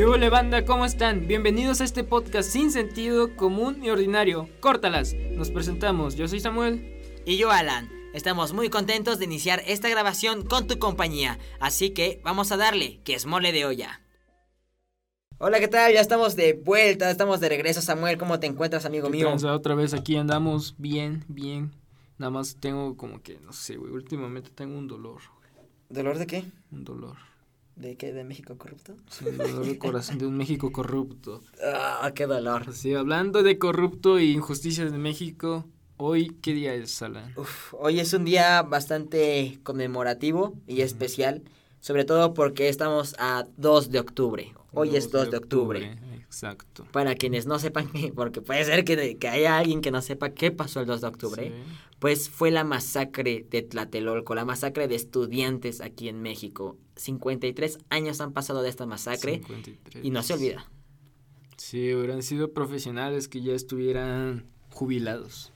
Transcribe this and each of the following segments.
¿Qué hola banda? ¿Cómo están? Bienvenidos a este podcast sin sentido común y ordinario. Córtalas. Nos presentamos. Yo soy Samuel. Y yo Alan. Estamos muy contentos de iniciar esta grabación con tu compañía. Así que vamos a darle, que es mole de olla. Hola, ¿qué tal? Ya estamos de vuelta, estamos de regreso, Samuel. ¿Cómo te encuentras, amigo ¿Qué mío? tranza? Otra vez aquí andamos bien, bien. Nada más tengo como que, no sé, güey. Últimamente tengo un dolor. ¿Dolor de qué? Un dolor. ¿De qué? ¿De México corrupto? Sí, un dolor de corazón de un México corrupto. Ah, qué dolor. Así, hablando de corrupto y injusticias de México, hoy, ¿qué día es, Alan? Uf, hoy es un día bastante conmemorativo y especial, sobre todo porque estamos a 2 de octubre. Hoy es 2 de octubre. Exacto. Para quienes no sepan, que- porque puede ser que, que haya alguien que no sepa qué pasó el 2 de octubre, Sí. pues fue la masacre de Tlatelolco, la masacre de estudiantes aquí en México. 53 años han pasado de esta masacre 53. y no se olvida. Sí, hubieran sido profesionales que ya estuvieran jubilados.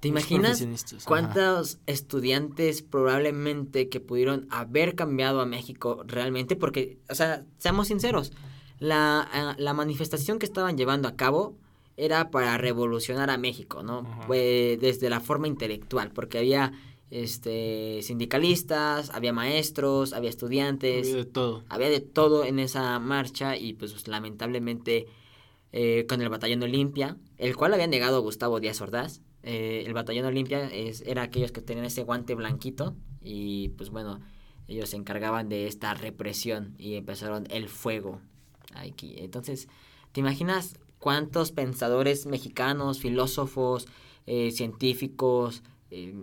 ¿Te imaginas ajá. cuántos estudiantes probablemente que pudieron haber cambiado a México realmente? Porque, o sea, seamos sinceros, la, ah, la manifestación que estaban llevando a cabo era para revolucionar a México, ¿no? Pues, desde la forma intelectual, porque había este sindicalistas, había maestros, había estudiantes, Había de todo. había de todo en esa marcha y pues lamentablemente eh, con el batallón Olimpia, el cual había negado Gustavo Díaz Ordaz. eh, el batallón Olimpia es, era aquellos que tenían ese guante blanquito y pues bueno, ellos se encargaban de esta represión y empezaron el fuego aquí. Entonces, ¿te imaginas cuántos pensadores mexicanos, filósofos, eh, científicos, eh,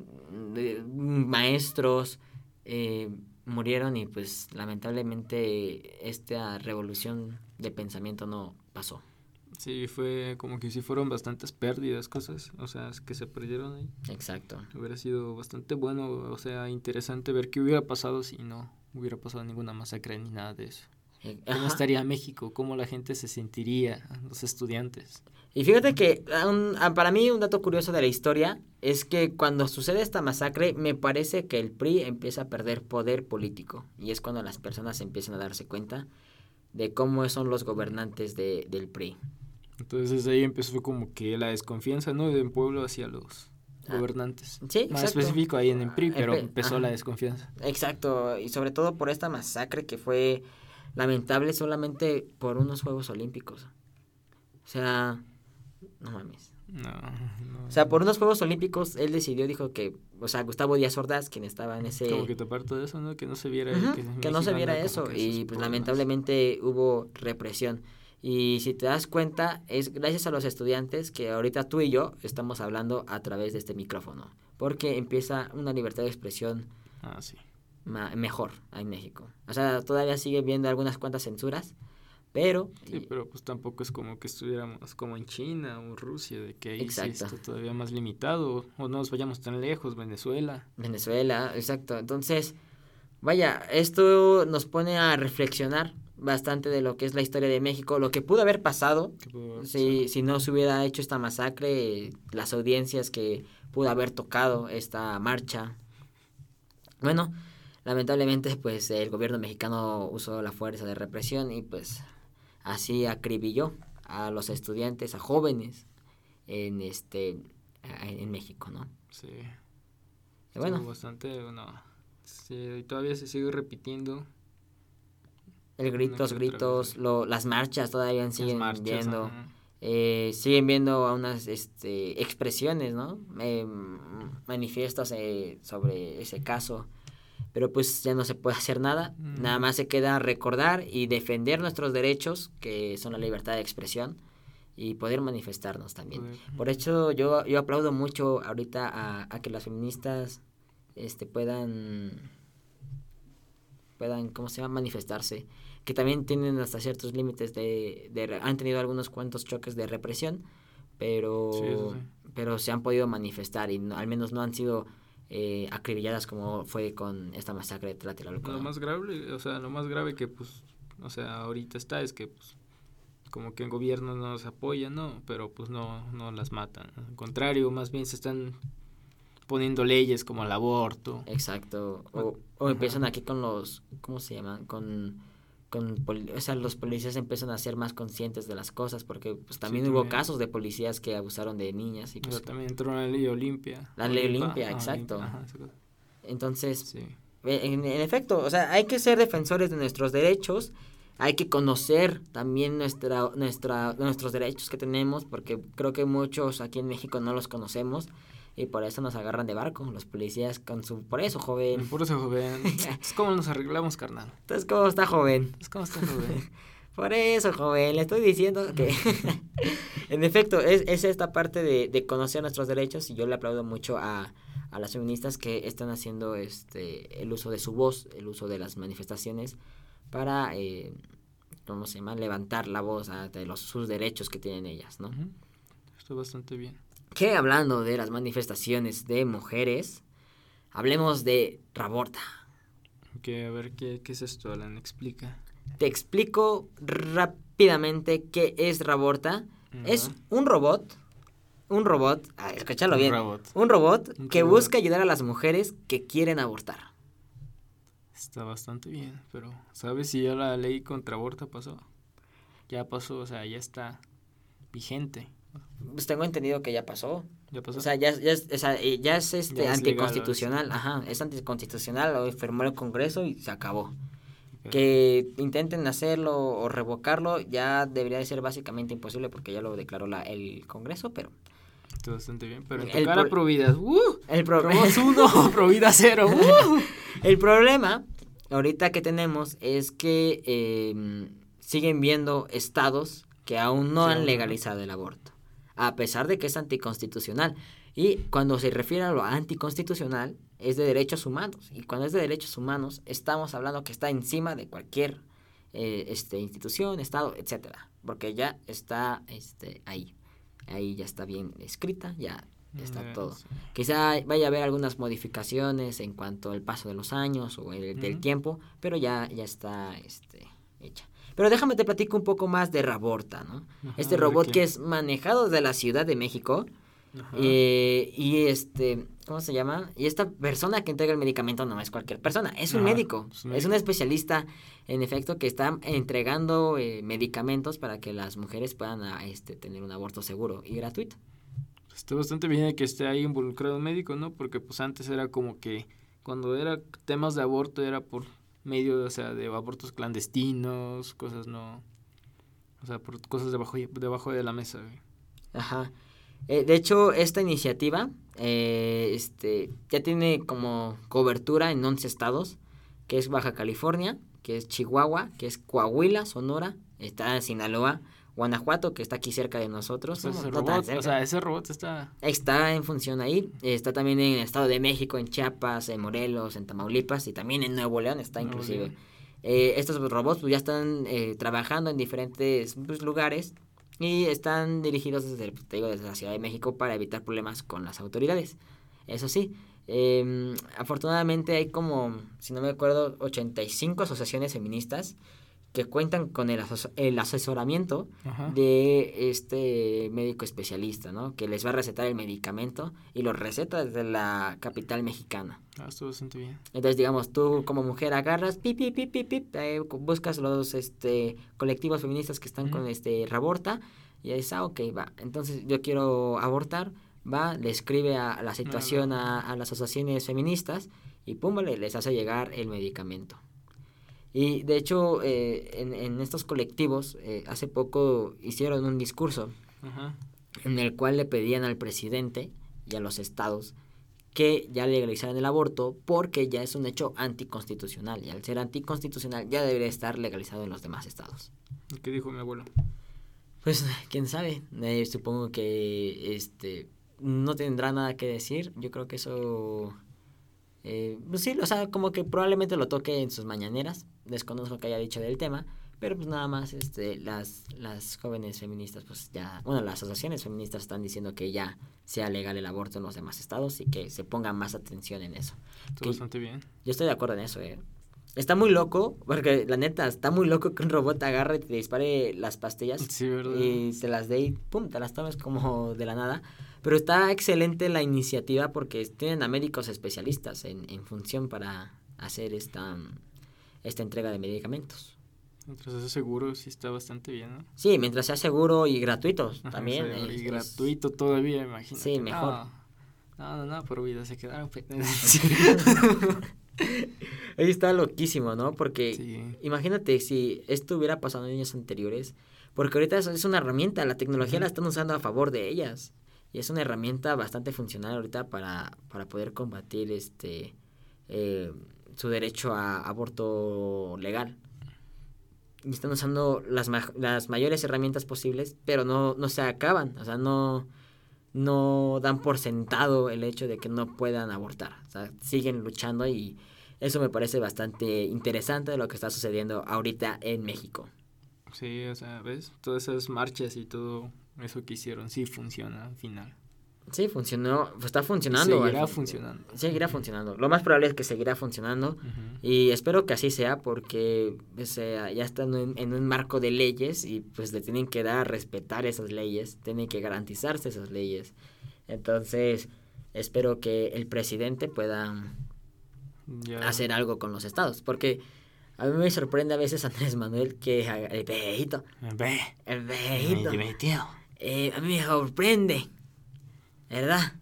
maestros eh, murieron y pues lamentablemente esta revolución de pensamiento no pasó. Sí, fue como que sí fueron bastantes pérdidas, cosas, o sea, que se perdieron ahí. Exacto. Hubiera sido bastante bueno, o sea, interesante ver qué hubiera pasado si no hubiera pasado ninguna masacre ni nada de eso. Eh, ¿Cómo ajá. estaría México? ¿Cómo la gente se sentiría, los estudiantes? Y fíjate que ah, un- ah, para mí un dato curioso de la historia es que cuando sucede esta masacre me parece que el PRI empieza a perder poder político y es cuando las personas empiezan a darse cuenta de cómo son los gobernantes de, del PRI. Entonces ahí empezó como que la desconfianza, ¿no? Del pueblo hacia los Ah, gobernantes. Sí, Más exacto. específico ahí en el PRI, El pero PRI, empezó ajá. la desconfianza. Exacto, y sobre todo por esta masacre que fue lamentable solamente por unos Juegos Olímpicos. O sea, no mames. No, no. O sea, por unos Juegos Olímpicos él decidió, dijo que, o sea, Gustavo Díaz Ordaz, quien estaba en ese... Como que tapar todo eso, ¿no? Que no se viera. Ujú, que, que no se viera eso y pues lamentablemente hubo represión. Y si te das cuenta, es gracias a los estudiantes que ahorita tú y yo estamos hablando a través de este micrófono. Porque empieza una libertad de expresión Ah, sí. Ma- mejor en México. O sea, todavía sigue viendo algunas cuantas censuras, pero... Sí, pero pues tampoco es como que estuviéramos como en China o Rusia, de que ahí sí Exacto. está todavía más limitado, o no nos vayamos tan lejos, Venezuela. Venezuela, exacto. Entonces, vaya, esto nos pone a reflexionar bastante de lo que es la historia de México, lo que pudo haber pasado pudo- si, si no se hubiera hecho esta masacre, las audiencias que pudo haber tocado esta marcha. Bueno, lamentablemente pues el gobierno mexicano usó la fuerza de represión y pues así acribilló a los estudiantes, a jóvenes en este en México, ¿no? Sí. Y bueno, Estuvo bastante, no. Sí, y todavía se sigue repitiendo. el gritos, que otra gritos, lo, las marchas todavía siguen marchas, viendo. eh, siguen viendo unas este, expresiones, ¿no? Eh, manifiestos eh, sobre ese caso. Pero pues ya no se puede hacer nada. Mm. Nada más se queda recordar y defender nuestros derechos, que son la libertad de expresión, y poder manifestarnos también. Poder, Por hecho, yo, yo aplaudo mucho ahorita a, a que las feministas este, puedan, puedan, ¿cómo se llama?, manifestarse. Que también tienen hasta ciertos límites de, han tenido algunos cuantos choques de represión, pero, Sí, eso sí. pero se han podido manifestar y no- al menos no han sido eh, acribilladas como fue con esta masacre de Tlatelolco. Lo más grave, o sea, lo más grave que pues, o sea, ahorita está es que pues como que el gobierno no nos apoya, ¿no? Pero pues no, no las matan. Al contrario, más bien se están poniendo leyes como el aborto. Exacto. O, o empiezan aquí con los, ¿cómo se llaman? Con, con o sea, los policías empiezan a ser más conscientes de las cosas porque pues también Sí, hubo también. casos de policías que abusaron de niñas y pues sea, también entró la ley Olimpia. La ley Olimpia, ajá, exacto. Olimpa, ajá, entonces Sí. Eh, En, en efecto, o sea, hay que ser defensores de nuestros derechos, hay que conocer también nuestra, nuestra, nuestros derechos que tenemos, porque creo que muchos aquí en México no los conocemos y por eso nos agarran de barco, los policías con su... Por eso, joven. Por eso, joven. es como nos arreglamos, carnal. Entonces, ¿cómo está, joven? Es como está, joven. Por eso, joven, le estoy diciendo que... en efecto, es, es esta parte de, de conocer nuestros derechos y yo le aplaudo mucho a, a las feministas que están haciendo este el uso de su voz, el uso de las manifestaciones para, eh, ¿cómo se llama?, levantar la voz ante los, sus derechos que tienen ellas, ¿no? Está bastante bien. Que hablando de las manifestaciones de mujeres, hablemos de Raborta. Que, a ver, ¿qué, qué es esto, Alan? Explica. Te explico rápidamente qué es Raborta. Es un robot, un robot, escúchalo Un bien, robot. un robot Un que robot. busca ayudar a las mujeres que quieren abortar. Está bastante bien, pero ¿sabes si ya la ley contra aborto pasó? Ya pasó, o sea, ya está vigente. Pues tengo entendido que ya pasó. ¿Ya pasó? O sea, ya, ya es, ya este Ya es legal, anticonstitucional, ajá, es anticonstitucional, lo firmó el Congreso y se acabó. Que intenten hacerlo o revocarlo ya debería de ser básicamente imposible porque ya lo declaró la, el Congreso, pero Está bastante bien, pero en tu El cara pro- Providas, ¡uh! el, pro- Probos uno, Provida cero, ¡uh! el problema ahorita que tenemos es que eh, siguen viendo estados que aún no Sí, han legalizado el aborto, a pesar de que es anticonstitucional. Y cuando se refiere a lo anticonstitucional, es de derechos humanos. Y cuando es de derechos humanos, estamos hablando que está encima de cualquier eh, este, institución, estado, etcétera. Porque ya está este, ahí. Ahí ya está bien escrita, ya está Eh, todo. sí. Quizá vaya a haber algunas modificaciones en cuanto al paso de los años o el, del tiempo, pero ya, ya está este, hecha. Pero déjame te platico un poco más de Raborta, ¿no? Ajá, este ¿de robot que es manejado desde la Ciudad de México. Eh, y este, ¿cómo se llama? Y esta persona que entrega el medicamento no es cualquier persona, es un Ajá, médico, es un es un médico. especialista, en efecto, que está entregando eh, medicamentos para que las mujeres puedan ah, este, tener un aborto seguro y gratuito. Está bastante bien que esté ahí involucrado un médico, ¿no? Porque pues antes era como que cuando era temas de aborto era por medio, o sea, de abortos clandestinos, cosas no... O sea, por cosas debajo, debajo de la mesa. Ajá. Eh, de hecho, esta iniciativa eh, este, ya tiene como cobertura en 11 estados, que es Baja California, que es Chihuahua, que es Coahuila, Sonora, está Sinaloa, Guanajuato, que está aquí cerca de nosotros. O sea, no- ese no robot, o cerca. sea, ese robot está... Está en función ahí, está también en el Estado de México, en Chiapas, en Morelos, en Tamaulipas y también en Nuevo León está Nuevo inclusive. León. Eh, estos robots pues, ya están eh, trabajando en diferentes pues, lugares y están dirigidos desde, pues, te digo, desde la Ciudad de México para evitar problemas con las autoridades. Eso sí, eh, afortunadamente hay como, si no me acuerdo, 85 asociaciones feministas que cuentan con el, aso- el asesoramiento Ajá. de este médico especialista, ¿no? Que les va a recetar el medicamento y lo receta desde la capital mexicana. Ah, está bastante bien. Entonces, digamos, tú como mujer agarras, pip, pip, pip, pip, pip, eh, buscas los este, colectivos feministas que están con este Raborta y dices, ah, ok, va. Entonces, yo quiero abortar, va, le escribe a, a la situación a, a las asociaciones feministas y pum, vale, les hace llegar el medicamento. Y de hecho, eh, en, en estos colectivos, eh, hace poco hicieron un discurso Ajá. en el cual le pedían al presidente y a los estados que ya legalizaran el aborto porque ya es un hecho anticonstitucional y al ser anticonstitucional ya debería estar legalizado en los demás estados. ¿Qué dijo mi abuelo? Pues quién sabe, Eh, supongo que este no tendrá nada que decir, yo creo que eso eh, pues sí, o sea, como que probablemente lo toque en sus mañaneras, desconozco que haya dicho del tema, pero pues nada más este las las jóvenes feministas pues ya, bueno, las asociaciones feministas están diciendo que ya sea legal el aborto en los demás estados y que se ponga más atención en eso. Está bastante bien. Yo estoy de acuerdo en eso, eh. Está muy loco, porque la neta, está muy loco que un robot te agarre y te dispare las pastillas Sí, ¿verdad? y se las dé y pum, te las tomes como de la nada. Pero está excelente la iniciativa porque tienen a médicos especialistas en, en función para hacer esta, esta entrega de medicamentos. Mientras sea seguro, sí está bastante bien, ¿no? Sí, mientras sea seguro y gratuito Ajá, también. o sea, es- y es- gratuito todavía, imagínate. Sí, mejor. No, no, no, por vida se quedaron. Ahí está loquísimo, ¿no? Porque sí. imagínate si esto hubiera pasado en años anteriores, porque ahorita es, es una herramienta, la tecnología la están usando a favor de ellas. Y es una herramienta bastante funcional ahorita para, para poder combatir este eh, su derecho a aborto legal. Y están usando las, ma- las mayores herramientas posibles, pero no, no se acaban, o sea, no, no dan por sentado el hecho de que no puedan abortar. O sea, siguen luchando y eso me parece bastante interesante lo que está sucediendo ahorita en México. Sí, o sea, ¿ves? Todas esas marchas y todo eso que hicieron sí funciona al final. Sí, funcionó, pues está funcionando. Seguirá al funcionando. Seguirá funcionando. Lo más probable es que seguirá funcionando. Y espero que así sea porque o sea, ya están en, en un marco de leyes y pues le tienen que dar a respetar esas leyes, tienen que garantizarse esas leyes. Entonces, espero que el presidente pueda hacer algo con los estados, porque a mí me sorprende a veces Andrés Manuel que haga- el viejito, el viejito, me metió, eh, a mí me sorprende, ¿verdad?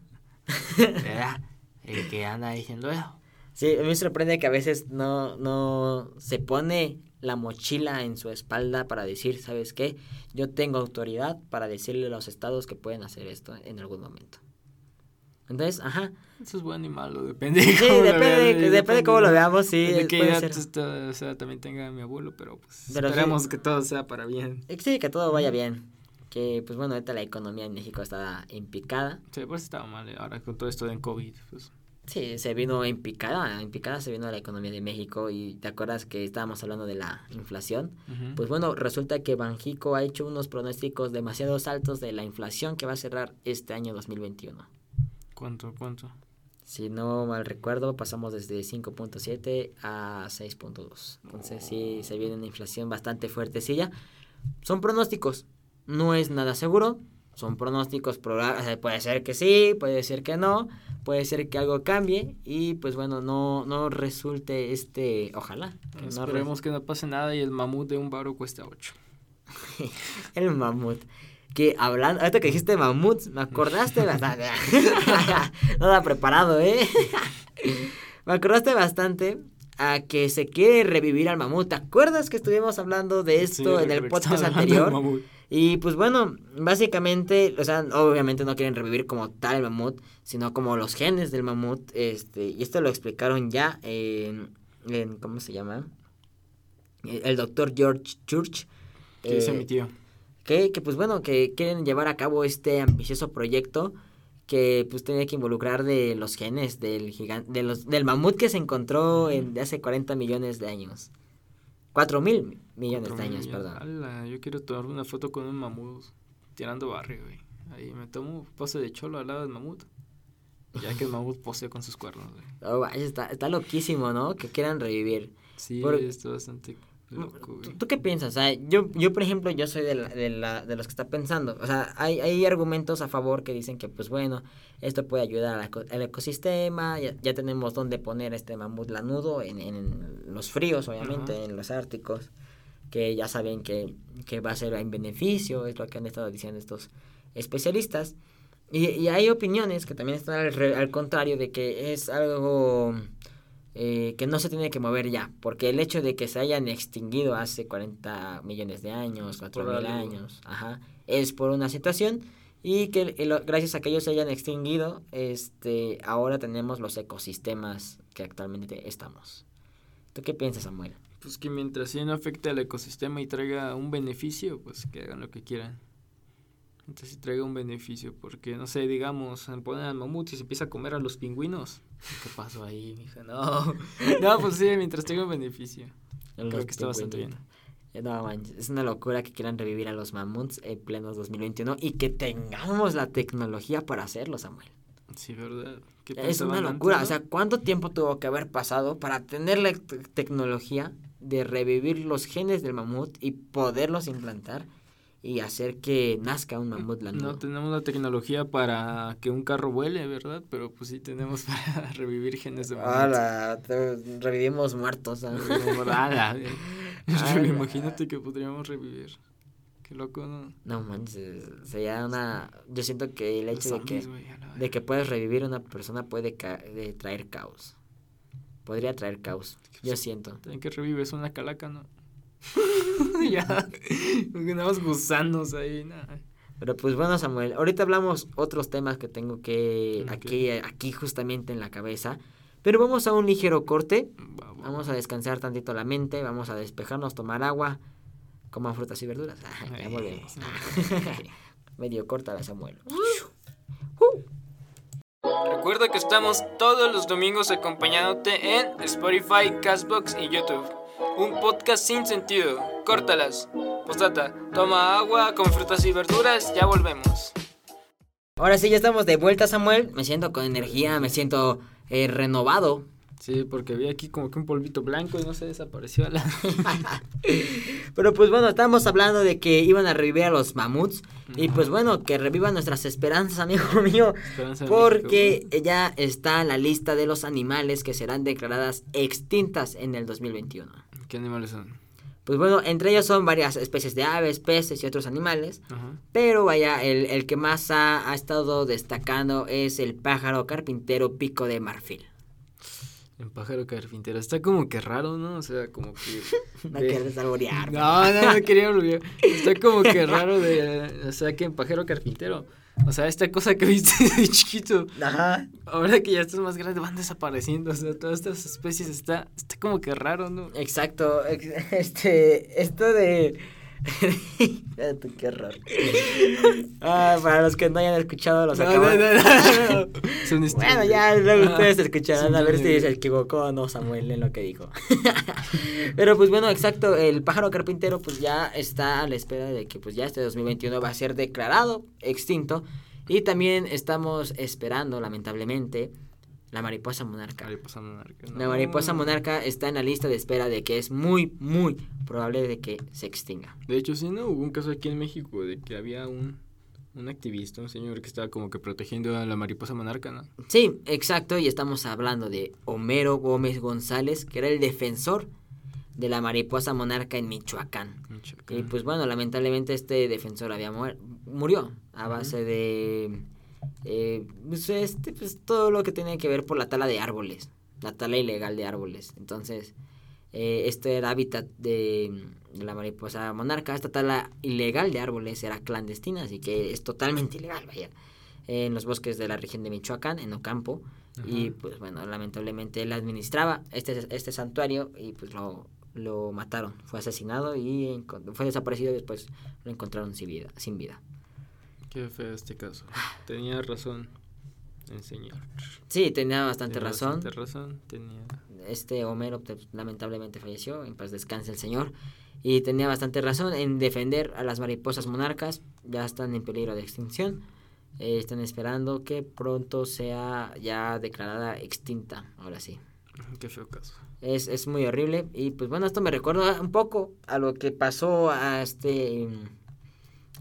¿verdad? El que anda diciendo eso. Sí, a mí me sorprende que a veces no, no se pone la mochila en su espalda para decir, ¿sabes qué? Yo tengo autoridad para decirle a los estados que pueden hacer esto en algún momento. Entonces, ajá. Eso es bueno y malo, depende. Sí, cómo lo depende, veas, depende de cómo lo veamos, sí, De qué puede ser. está- o sea, también tenga mi abuelo, pero pues Pero sí. esperemos que todo sea para bien. Eh, Sí, que todo vaya bien. Que, pues bueno, ahorita la economía en México está en picada. Sí, pues estaba mal eh, ahora con todo esto del COVID. Pues, Sí, se vino en picada, en picada se vino la economía de México y te acuerdas que estábamos hablando de la inflación. ujú. Pues bueno, resulta que Banjico ha hecho unos pronósticos demasiado altos de la inflación que va a cerrar este año 2021. ¿Cuánto, cuánto? Si no mal recuerdo, pasamos desde 5.7 a 6.2. Entonces sí, se viene una inflación bastante fuertecilla. Son pronósticos, no es nada seguro. Son pronósticos, puede ser que sí, puede ser que no, puede ser que algo cambie y pues bueno, no, no resulte este, ojalá. que no Esperemos que no pase nada y el mamut de un baro cuesta 8. El mamut. Que hablando, ahorita que dijiste mamut, me acordaste bastante. Nada preparado, ¿eh? me acordaste bastante a que se quiere revivir al mamut. ¿Te acuerdas que estuvimos hablando de esto en el podcast anterior? Y pues bueno, básicamente, o sea, obviamente no quieren revivir como tal el mamut, sino como los genes del mamut. Este, y esto lo explicaron ya en, en ¿cómo se llama? El doctor George Church. Que dice eh, mi tío. que, que pues bueno, que quieren llevar a cabo este ambicioso proyecto que pues tiene que involucrar de los genes del gigante, de los, del mamut que se encontró en, de hace 40 millones de años. 4 mil millones de años, perdón. Ala, yo quiero tomar una foto con un mamut tirando barrio, güey. Ahí me tomo pose de cholo al lado del mamut. Ya que el mamut posee con sus cuernos, güey. Oh, está, está loquísimo, ¿no? Que quieran revivir. Sí, Por- está bastante loco, ¿Tú, güey. tú qué piensas? O sea, yo, yo, por ejemplo, yo soy de, la- de, la- de los que está pensando. O sea, hay, hay argumentos a favor que dicen que, pues bueno, esto puede ayudar al, eco- al ecosistema. Ya, ya tenemos dónde poner este mamut lanudo en, en los fríos, obviamente, en los árticos. Que ya saben que, que va a ser en beneficio, es lo que han estado diciendo estos especialistas. Y, y hay opiniones que también están al, re- al contrario de que es algo eh, que no se tiene que mover ya, porque el hecho de que se hayan extinguido hace 40 millones de años, 4 Por mil algo. años, ajá, es por una situación y que el- gracias a que ellos se hayan extinguido, este, ahora tenemos los ecosistemas que actualmente estamos. ¿Tú qué piensas, Samuel? Pues que mientras sí no afecte al ecosistema y traiga un beneficio, pues que hagan lo que quieran. Mientras sí traiga un beneficio, porque no sé, digamos, ponen al mamut y se empieza a comer a los pingüinos. ¿Qué pasó ahí, mija? No. No, pues sí, mientras traiga un beneficio. Creo que está bastante bien. Eh, No, manches, es una locura que quieran revivir a los mamuts en pleno 2021 y que tengamos la tecnología para hacerlo, Samuel. Sí, ¿verdad? ¿Qué Es una locura, o sea? ¿cuánto tiempo tuvo que haber pasado para tener la te- tecnología de revivir los genes del mamut y poderlos implantar y hacer que nazca un mamut lanudo? No tenemos la tecnología para que un carro vuele, ¿verdad? Pero pues sí tenemos para revivir genes de mamut. Te- revivimos muertos. Imagínate que podríamos revivir. Qué loco, ¿no? No manches, sería una... Yo siento que el hecho de que, la de que puedes revivir una persona puede ca- de traer caos. Podría traer caos, yo siento. También que revives una calaca, ¿no? ya. Unos gusanos ahí, nada. Pero pues bueno, Samuel, ahorita hablamos otros temas que tengo que aquí, aquí justamente en la cabeza. Pero vamos a un ligero corte. Va, va, Vamos a descansar tantito la mente, vamos a despejarnos, tomar agua, coman frutas y verduras. Ah, ya volvemos. Medio corta la Samuel. Recuerda que estamos todos los domingos acompañándote en Spotify, Castbox y YouTube. Un podcast sin sentido. Córtalas. Postdata, toma agua con frutas y verduras, ya volvemos. Ahora sí, ya estamos de vuelta, Samuel. Me siento con energía, me siento eh, renovado. Sí, porque vi aquí como que un polvito blanco y no se desapareció la... Pero pues bueno, estamos hablando de que iban a revivir a los mamuts. Y pues bueno, que revivan nuestras esperanzas, amigo mío. Esperanza Porque ya está en la lista de los animales que serán declaradas extintas en el 2021. México. ¿Qué animales son? Pues bueno, entre ellos son varias especies de aves, peces y otros animales. Ajá. Pero vaya, el, el que más ha, ha estado destacando es el pájaro carpintero pico de marfil. El pájaro carpintero. Está como que raro, ¿no? O sea, como que... No de- quieres alborear. No, no, no quería olvidar. Está como que raro de... O sea, que en pájaro carpintero. O sea, esta cosa que viste de chiquito. Ajá. Ahora que ya estás más grande van desapareciendo. O sea, todas estas especies está, está como que raro, ¿no? Exacto. ex- Este, esto de... Qué horror. Ah, para los que no hayan escuchado los No, no, no. Son Bueno, ya luego Ah, ustedes escucharán a ver si se equivocó o no Samuel en lo que dijo. Pero pues bueno, exacto, el pájaro carpintero pues ya está a la espera de que pues ya este 2021 va a ser declarado extinto y también estamos esperando lamentablemente la mariposa monarca. Mariposa monarca. La mariposa monarca está en la lista de espera de que es muy muy probable de que se extinga. De hecho, sí, ¿no? Hubo un caso aquí en México de que había un, un activista, un señor que estaba como que protegiendo a la mariposa monarca, ¿no? Sí, exacto, y estamos hablando de Homero Gómez González, que era el defensor de la mariposa monarca en Michoacán. Michoacán. Y pues bueno, lamentablemente este defensor había muer- murió a base de eh, pues, este, pues, todo lo que tiene que ver por la tala de árboles, la tala ilegal de árboles. Entonces, eh, este era hábitat de, de la mariposa monarca. Esta tala ilegal de árboles era clandestina, así que es totalmente ilegal, vaya. En los bosques de la región de Michoacán, en Ocampo. Y pues bueno, lamentablemente él administraba este, este santuario y pues lo, lo mataron. Fue asesinado y fue desaparecido y después lo encontraron sin vida. Sin vida. Qué feo este caso. Tenía razón el señor. Sí, tenía bastante Tenía razón. bastante razón. Tenía... Este Homero pues, lamentablemente falleció, en paz descanse el señor. Y tenía bastante razón en defender a las mariposas monarcas. Ya están en peligro de extinción. Eh, están esperando que pronto sea ya declarada extinta. Ahora sí. Qué feo caso. Es, es muy horrible. Y pues bueno, esto me recuerda un poco a lo que pasó a este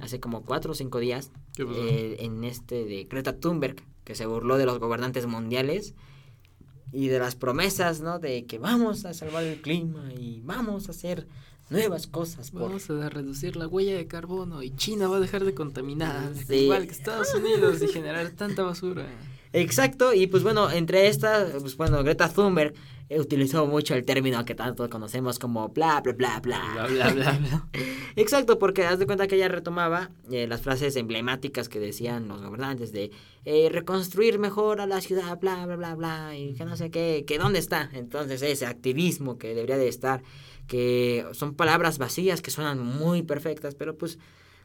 hace como cuatro o cinco días. Eh, en este de Greta Thunberg, que se burló de los gobernantes mundiales y de las promesas, ¿no? De que vamos a salvar el clima y vamos a hacer nuevas cosas por Vamos a reducir la huella de carbono y China va a dejar de contaminar, Sí. igual que Estados Unidos, y generar tanta basura. Exacto, y pues bueno, entre estas, pues bueno, Greta Thunberg utilizó mucho el término que tanto conocemos como bla, bla, bla, bla. Bla, bla, bla, bla. Exacto, porque haz de cuenta que ella retomaba eh, las frases emblemáticas que decían los gobernantes de eh, reconstruir mejor a la ciudad, bla, bla, bla, bla, y que no sé qué, que dónde está. Entonces ese activismo que debería de estar, que son palabras vacías que suenan muy perfectas, pero pues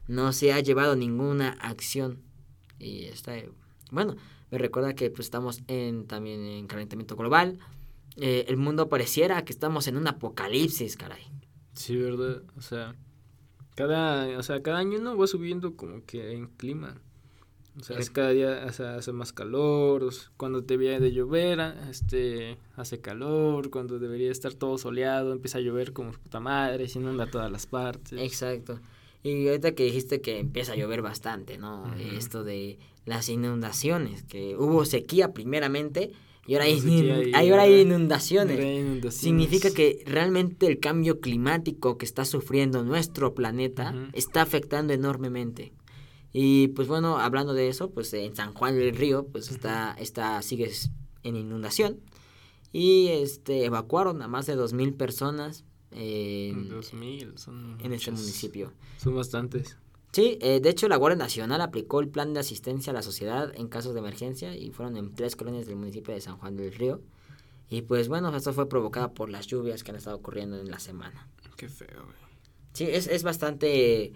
no se ha llevado ninguna acción. Y está, bueno, me recuerda que pues estamos en también en calentamiento global. Eh, el mundo pareciera que estamos en un apocalipsis, caray. Sí, ¿verdad? O sea, cada, o sea, cada año no va subiendo como que en clima. O sea, es cada día o sea, hace más calor, cuando debería de llover, a- este, hace calor, cuando debería estar todo soleado, empieza a llover como puta madre, se inunda todas las partes. Exacto. Y ahorita que dijiste que empieza a llover bastante, ¿no? Esto de las inundaciones, que hubo sequía primeramente y ahora hay, No sé qué hay, hay- ahora hay inundaciones. ahora hay inundaciones. Significa que realmente el cambio climático que está sufriendo nuestro planeta está afectando enormemente. Y pues bueno, hablando de eso, pues en San Juan del Río, pues está, está, sigue en inundación. Y este evacuaron a más de 2.000 personas en, 2000, son en este municipio. Son bastantes. Sí, eh, de hecho la Guardia Nacional aplicó el plan de asistencia a la sociedad en casos de emergencia y fueron en tres colonias del municipio de San Juan del Río. Y pues bueno, esto fue provocado por las lluvias que han estado ocurriendo en la semana. Qué feo, güey. Sí, es, es bastante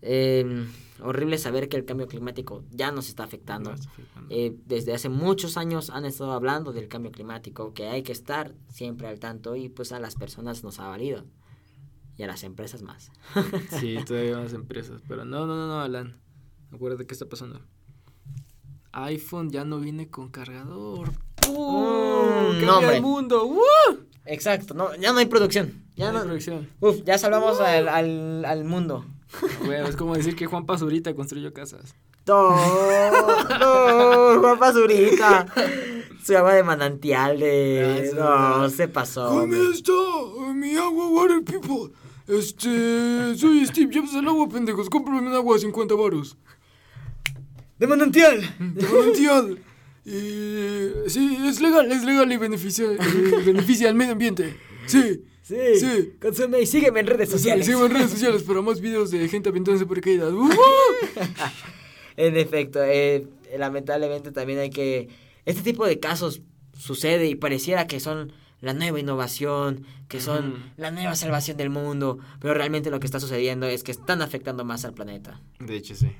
eh, horrible saber que el cambio climático ya nos está afectando. No, está afectando. Eh, desde hace muchos años han estado hablando del cambio climático, que hay que estar siempre al tanto y pues a las personas nos ha valido. Y a las empresas más. Sí, todavía más empresas. Pero no, no, no, no, Alan. Acuérdate qué está pasando. iPhone ya no viene con cargador. ¡Uh! Mm, ¡Cambia no, hombre. el mundo! ¡Uh! Exacto, no, ya no hay producción. Ya No hay no, producción. uf, ya salvamos al, al, al mundo. Güey, es como decir que Juan Pazurita construyó casas. No, no, Juan Pazurita. Su agua de manantial de... Ah, No, se pasó. está mi agua, water people. Este, soy Steve Jobs del agua, pendejos. Cómprame un agua a 50 baros. De manantial. De manantial. Y sí, es legal, es legal y beneficia, beneficia al medio ambiente. Sí. Sí, Sí. consume y sígueme en redes Sí, sociales. sigo en redes sociales para más videos de gente aventándose por caídas. ¡Uh! En efecto, eh, lamentablemente también hay que... Este tipo de casos sucede y pareciera que son la nueva innovación, que son la nueva salvación del mundo, pero realmente lo que está sucediendo es que están afectando más al planeta. De hecho, sí.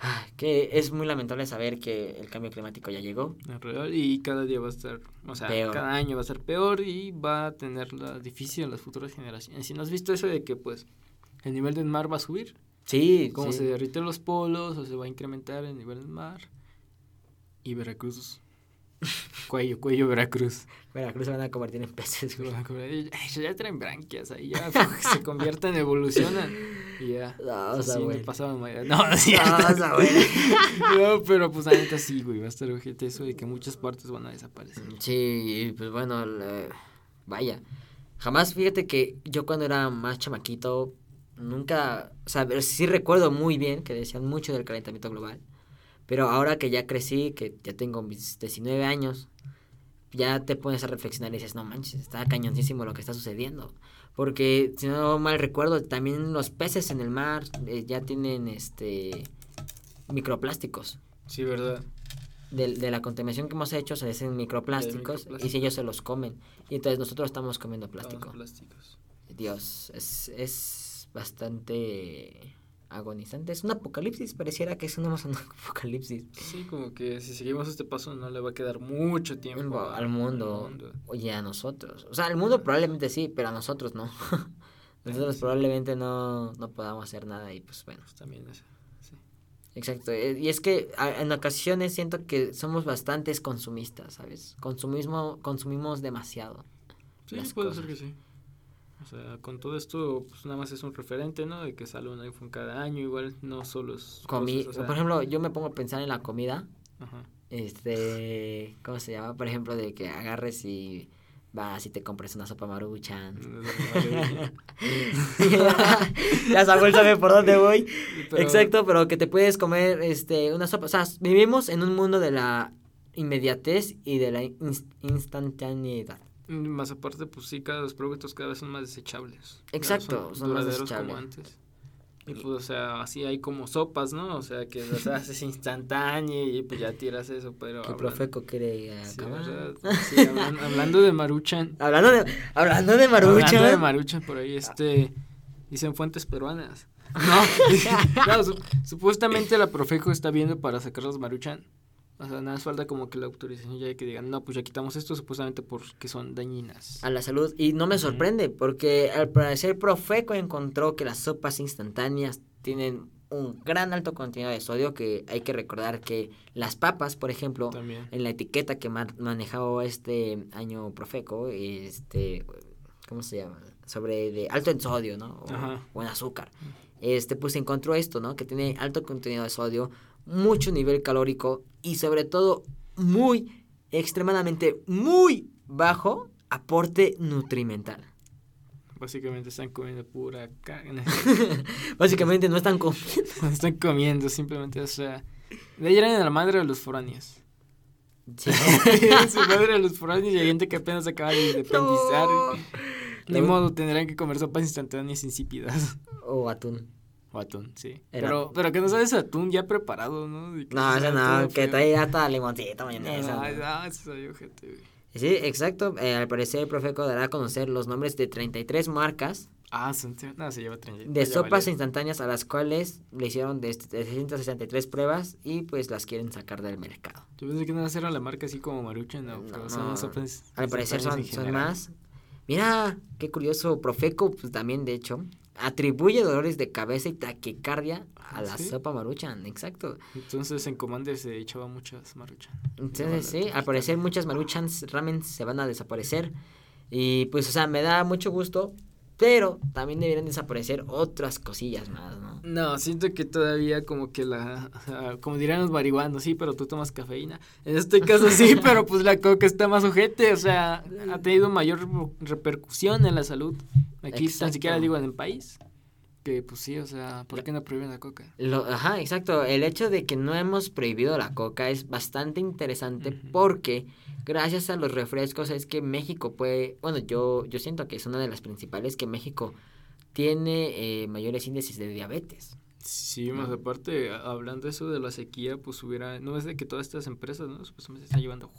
Ay, Que es muy lamentable saber que el cambio climático ya llegó. Y cada día va a estar, o sea, Peor. cada año va a ser peor y va a tenerla difícil en las futuras generaciones. Si no has visto eso de que, pues, el nivel del mar va a subir, Sí, como sí. se derriten los polos o se va a incrementar el nivel del mar. Y Veracruz, cuello, cuello Veracruz. Veracruz se van a convertir en peces, güey. Ya traen branquias ahí, ya se convierten, evolucionan y ya. No, o sea, güey. No, no. No. No, pero pues la neta sí, güey, va a estar ojete eso de que muchas partes van a desaparecer. Sí, pues bueno, vaya. Jamás, fíjate que yo cuando era más chamaquito, nunca, o sea, sí recuerdo muy bien que decían mucho del calentamiento global. Pero ahora que ya crecí, que ya tengo mis 19 años, ya te pones a reflexionar y dices, no manches, está cañoncísimo lo que está sucediendo. Porque, si no mal recuerdo, también los peces en el mar eh, ya tienen este microplásticos. Sí, verdad. De, de la contaminación que hemos hecho se hacen microplásticos y microplásticos. si ellos se los comen. Y entonces nosotros estamos comiendo plástico. Dios, es, es bastante agonizante. Es un apocalipsis, pareciera que es un apocalipsis Sí, como que si seguimos este paso no le va a quedar mucho tiempo a- al mundo. al mundo. Oye, a nosotros. O sea, al mundo probablemente sí, pero a nosotros no. nosotros sí. probablemente no, no podamos hacer nada y pues bueno. Pues también eso. Sí. Exacto. eh, Y es que en ocasiones siento que somos bastantes consumistas, ¿sabes? Consumismo, consumimos demasiado. Sí, puede cosas. ser que sí. O sea, con todo esto, pues nada más es un referente, ¿no? De que sale un iPhone cada año, igual no solo es. Comi cosas, o sea, Por ejemplo, yo me pongo a pensar en la comida. Ajá. Este, ¿cómo se llama? Por ejemplo, de que agarres y vas y te compres una sopa maruchan. ya Samuel sabe por dónde voy. Pero- Exacto, pero que te puedes comer este una sopa. O sea, vivimos en un mundo de la inmediatez y de la ins- instantaneidad. Más aparte, pues sí, cada los productos cada vez son más desechables. Exacto, son más duraderos desechables. como antes. Y pues, o sea, así hay como sopas, ¿no? O sea, que las haces instantánea y pues ya tiras eso, pero... Que hablan- Profeco quiere Sí. Sí, hablan- hablando de Maruchan. hablando de hablando de Maruchan. Hablando de Maruchan por ahí, este... Dicen fuentes peruanas. No, no, su- supuestamente la Profeco está viendo para sacar los Maruchan. O sea, nada más falta como que la autorización ya de que digan, no, pues ya quitamos esto supuestamente porque son dañinas. a la salud. Y no me sorprende, porque al parecer Profeco encontró que las sopas instantáneas tienen un gran alto contenido de sodio, que hay que recordar que las papas, por ejemplo, También. en la etiqueta que ma- manejó este año Profeco, este, ¿cómo se llama? Sobre de alto en sodio, ¿no? O, Ajá. o en azúcar. Este, pues encontró esto, ¿no? Que tiene alto contenido de sodio, mucho nivel calórico y sobre todo muy extremadamente muy bajo aporte nutrimental. Básicamente están comiendo pura carne. Básicamente no están comiendo. No están comiendo, simplemente, o sea. De ahí eran la madre de los foráneos. Sí. Su madre de los foráneos y hay gente que apenas acaba de independizar. No. Ni modo, tendrán que comer sopas instantáneas insípidas. O atún. O atún, sí. Era- Pero, pero que no sabes atún ya preparado, ¿no? Que No, eso no, que trae hasta limoncito, mayonesa. Ay, ¿no? no, eso ojete, güey. Sí, exacto. Eh, al parecer, el Profeco dará a conocer los nombres de 33 marcas Ah, son, no, se lleva 30. de sopas valió. instantáneas a las cuales le hicieron de 363 pruebas y pues las quieren sacar del mercado. Yo pensé que no era la marca así como Maruchan, no, No, pero son sopas Al parecer son, más. Mira, qué curioso. Profeco, pues también, de hecho, atribuye dolores de cabeza y taquicardia a ¿Ah, la sí? sopa maruchan. Exacto. Entonces en Commander se echaba muchas Maruchan. Entonces, sí, al parecer muchas maruchans ramen se van a desaparecer. Y pues, o sea, me da mucho gusto. Pero también deberían desaparecer otras cosillas más, ¿no? No, siento que todavía como que la, como dirían los marihuanos, sí, pero tú tomas cafeína. En este caso sí, pero pues la coca está más ojete, o sea, ha tenido mayor reper- repercusión en la salud. Aquí Exacto. tan siquiera digo en el país. Que pues sí, o sea, ¿por qué no prohíben la coca? Lo, ajá, exacto. El hecho de que no hemos prohibido la coca es bastante interesante porque gracias a los refrescos es que México puede, bueno, yo, yo siento que es una de las principales que México tiene eh, mayores índices de diabetes. Sí, más No. aparte, hablando eso de la sequía, pues hubiera, no es de que todas estas empresas, ¿no? Supuestamente están llevando el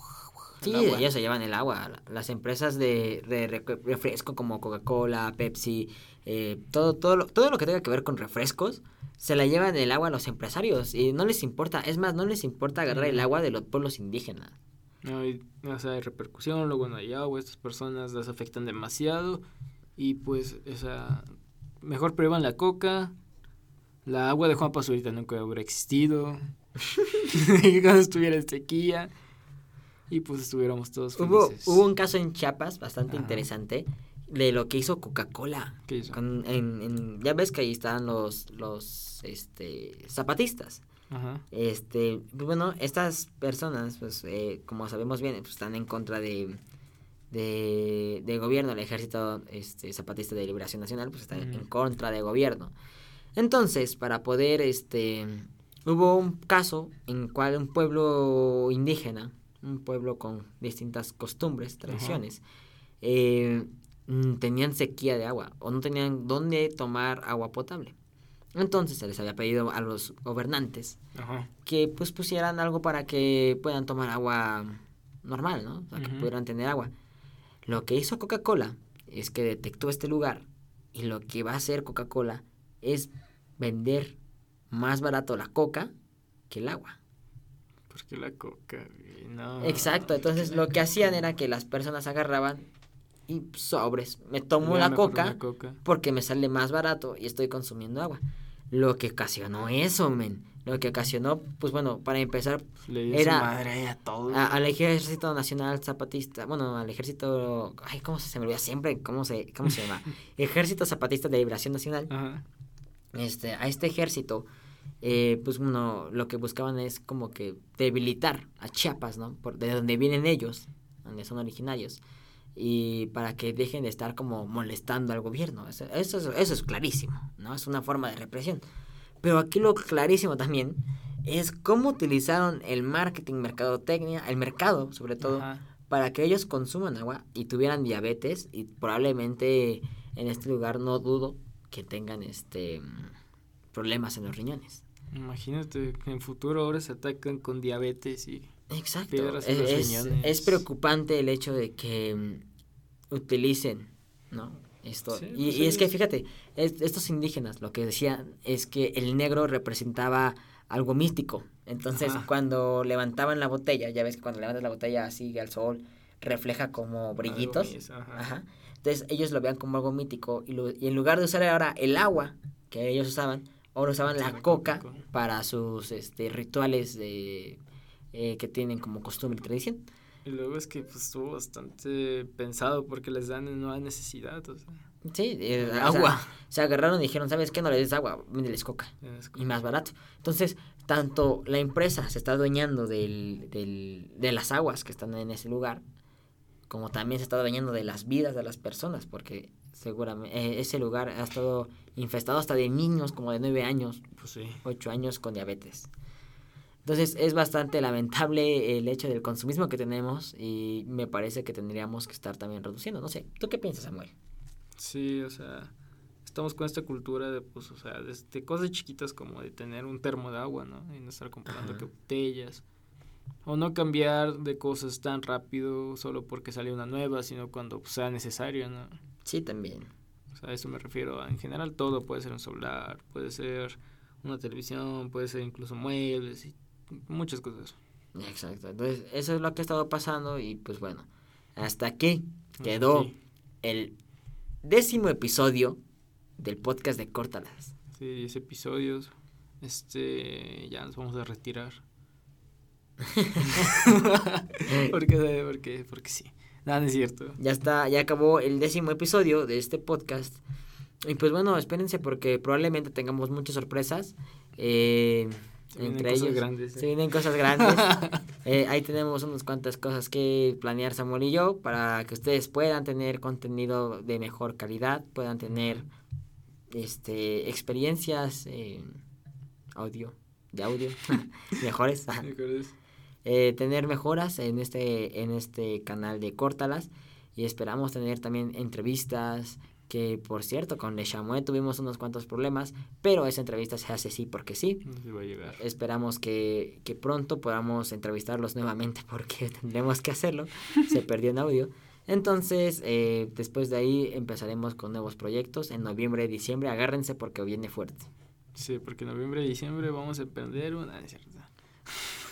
Sí, agua. ellos se llevan el agua. La- Las empresas de, refresco como Coca-Cola, Pepsi, eh, todo, todo, lo, todo lo que tenga que ver con refrescos, se la llevan el agua a los empresarios y no les importa, es más, no les importa agarrar el Ujú. agua de los pueblos indígenas. No hay, o sea, hay repercusión, luego no hay agua, estas personas las afectan demasiado y pues, o sea, mejor prueban la coca, la agua de Juan Pazurita nunca hubiera existido, cuando estuviera en sequía y pues estuviéramos todos Hubo, felices. hubo un caso en Chiapas bastante interesante de lo que hizo Coca-Cola. Ya ves que ahí estaban los, los este, zapatistas. Ajá. Este, bueno, estas personas, pues eh, como sabemos bien, pues están en contra de, de, del gobierno, el ejército este, zapatista de liberación nacional, pues está en contra del gobierno. Entonces, para poder, este, hubo un caso en cual un pueblo indígena, un pueblo con distintas costumbres, tradiciones, eh, mm, tenían sequía de agua o no tenían dónde tomar agua potable. Entonces se les había pedido a los gobernantes Ajá. que pues pusieran algo para que puedan tomar agua normal, ¿no? O sea, que pudieran tener agua. Lo que hizo Coca-Cola es que detectó este lugar y lo que va a hacer Coca-Cola es vender más barato la coca que el agua. ¿Por qué la coca? No. Exacto, entonces ¿por qué la lo que hacían era que las personas agarraban y sobres, me tomo la coca porque me sale más barato y estoy consumiendo agua. Lo que ocasionó eso, men. Lo que ocasionó, pues bueno, para empezar, Le Era- su madre a todo. a- al Ejército Nacional Zapatista, bueno, al Ejército, ay, ¿cómo se, se me olvida siempre? ¿Cómo se, cómo se llama? Ejército Zapatista de Liberación Nacional. Ajá. Este, a este ejército, eh, pues bueno, lo que buscaban es como que debilitar a Chiapas, ¿no? Por, de donde vienen ellos, donde son originarios. Y para que dejen de estar como molestando al gobierno. Eso, eso, es- eso es clarísimo, ¿no? Es una forma de represión. Pero aquí lo clarísimo también es cómo utilizaron el marketing, mercadotecnia, el mercado sobre todo, Ajá. para que ellos consuman agua y tuvieran diabetes y probablemente en este lugar no dudo que tengan este problemas en los riñones. Imagínate que en futuro ahora se atacan con diabetes y Exacto. Piedras en Es, los es- riñones. es preocupante el hecho de que mm, utilicen, ¿no? Esto. Sí, y, pues y es que fíjate, es- estos indígenas lo que decían es que el negro representaba algo místico. Entonces, Ajá. cuando levantaban la botella, ya ves que cuando levantas la botella así al sol, refleja como brillitos. Mis, ajá. Ajá. Entonces ellos lo veían como algo mítico y, lo- y en lugar de usar ahora el agua que ellos usaban, ahora usaban la La coca para sus este, rituales de, eh, que tienen como costumbre y tradición. Y luego es que pues estuvo bastante pensado porque les dan en nueva necesidad, o sea. Sí, eh, o sea, Agua. se agarraron y dijeron, ¿sabes qué? No le des agua, véndeles coca. Es y más barato. Entonces, tanto la empresa se está adueñando del, del, de las aguas que están en ese lugar, como también se está adueñando de las vidas de las personas, porque seguramente eh, ese lugar ha estado infestado hasta de niños como de 9 años, Pues sí. 8 años con diabetes. Entonces es bastante lamentable el hecho del consumismo que tenemos y me parece que tendríamos que estar también reduciendo. No sé, ¿tú qué piensas, Samuel? Sí, o sea, estamos con esta cultura de, pues, o sea, desde cosas chiquitas como de tener un termo de agua, ¿no? Y no estar comprando que botellas. O no cambiar de cosas tan rápido solo porque sale una nueva, sino cuando sea necesario, ¿no? Sí, también. O sea, a eso me refiero. En general todo puede ser un celular, puede ser una televisión, puede ser incluso muebles y muchas cosas. Exacto. Entonces, eso es lo que ha estado pasando y pues bueno, hasta aquí quedó Sí, el décimo episodio del podcast de Córtalas. sí, 10 episodios. Este, ya nos vamos a retirar. porque, porque, porque sí. Nada, no es cierto. Ya está, ya acabó el décimo episodio de este podcast. Y pues bueno, espérense porque probablemente tengamos muchas sorpresas. Eh, Se entre ellos grandes, ¿eh? se vienen cosas grandes. Eh, ahí tenemos unas cuantas cosas que planear Samuel y yo para que ustedes puedan tener contenido de mejor calidad, puedan tener este experiencias audio, de audio mejores. Eh, tener mejoras en este, en este canal de Córtalas. Y esperamos tener también entrevistas que por cierto con Le Chamois tuvimos unos cuantos problemas pero esa entrevista se hace sí porque sí. No se va a llegar. esperamos que, que pronto podamos entrevistarlos nuevamente porque tendremos que hacerlo. Se perdió en audio. Entonces eh, después de ahí empezaremos con nuevos proyectos. En noviembre diciembre agárrense porque viene fuerte. Sí, porque en noviembre diciembre vamos a emprender una...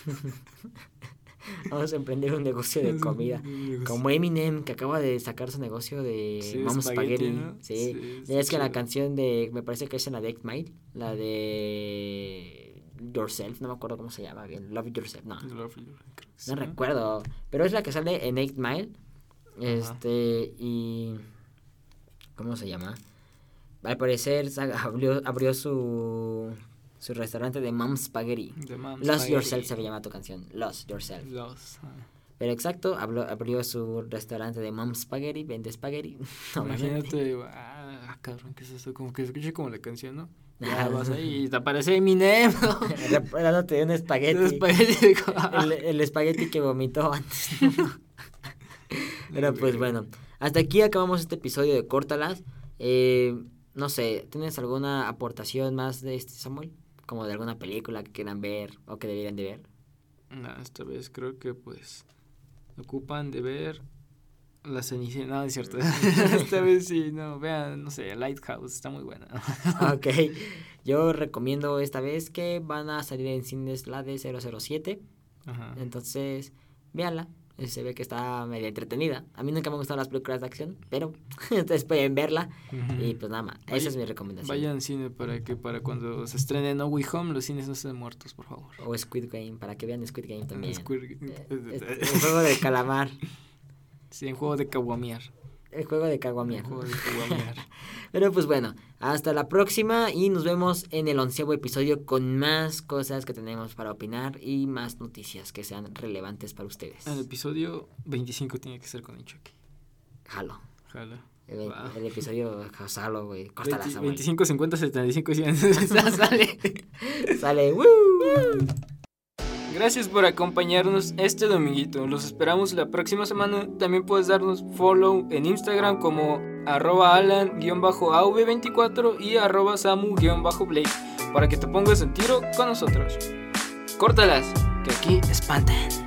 vamos a emprender un negocio de comida Como Eminem, que acaba de sacar su negocio de Sí, espagueti, Spaghetti. ¿no? Sí. Es que la canción de. Me parece que es en la de 8 Mile. La de. Yourself, no me acuerdo cómo se llama bien. Love Yourself, no. Love You, No recuerdo. Pero es la que sale en 8 Mile. Este. Y. ¿Cómo se llama? Al parecer abrió su. Su restaurante de Mom Spaghetti. Lost Spaghetti. Yourself se llama tu canción. Lost Yourself. Lost, ah. Pero exacto, habló- abrió su restaurante de Mom Spaghetti, vende spaghetti. Imagínate, ah, cabrón, ¿qué es eso? Como que se escucha como la canción, ¿no? Ya vas ahí y te aparece Eminem, Dándote un espagueti. El espagueti El, el espagueti que vomitó antes. Pero pues bueno, hasta aquí acabamos este episodio de Córtalas. Eh, no sé, ¿tienes alguna aportación más de este Samuel? Como de alguna película que quieran ver o que deberían de ver. No, esta vez creo que pues ocupan de ver la Cenicienta, no, es cierto. esta vez sí, no, vean, no sé, Lighthouse, está muy buena. ok, yo recomiendo esta vez que van a salir en cines la de 007. Ajá. Entonces, véanla. Se ve que está medio entretenida. A mí nunca me han gustado las películas de acción, pero ustedes pueden verla. Y pues nada más, esa es mi recomendación. Vayan al cine para que para cuando se estrene No Way Home los cines no estén muertos, por favor. O Squid Game, para que vean Squid Game también. Squid- Eh, El juego del calamar. Sí, en juego de caguamear. El juego de caguamear. Pero pues bueno, hasta la próxima y nos vemos en el onceavo episodio con más cosas que tenemos para opinar y más noticias que sean relevantes para ustedes. El episodio 25 tiene que ser con el Chucky. Jalo. Jala. El, Va. el episodio, jalo, güey. Córtala, 20 Samuel. 25, 50, 75, 100. Sale. Sale. ¡Woo! Gracias por acompañarnos este dominguito. Los esperamos la próxima semana. También puedes darnos follow en Instagram como arroba alan-av24 y arroba samu-blake para que te pongas en tiro con nosotros. Córtalas, que aquí espantan.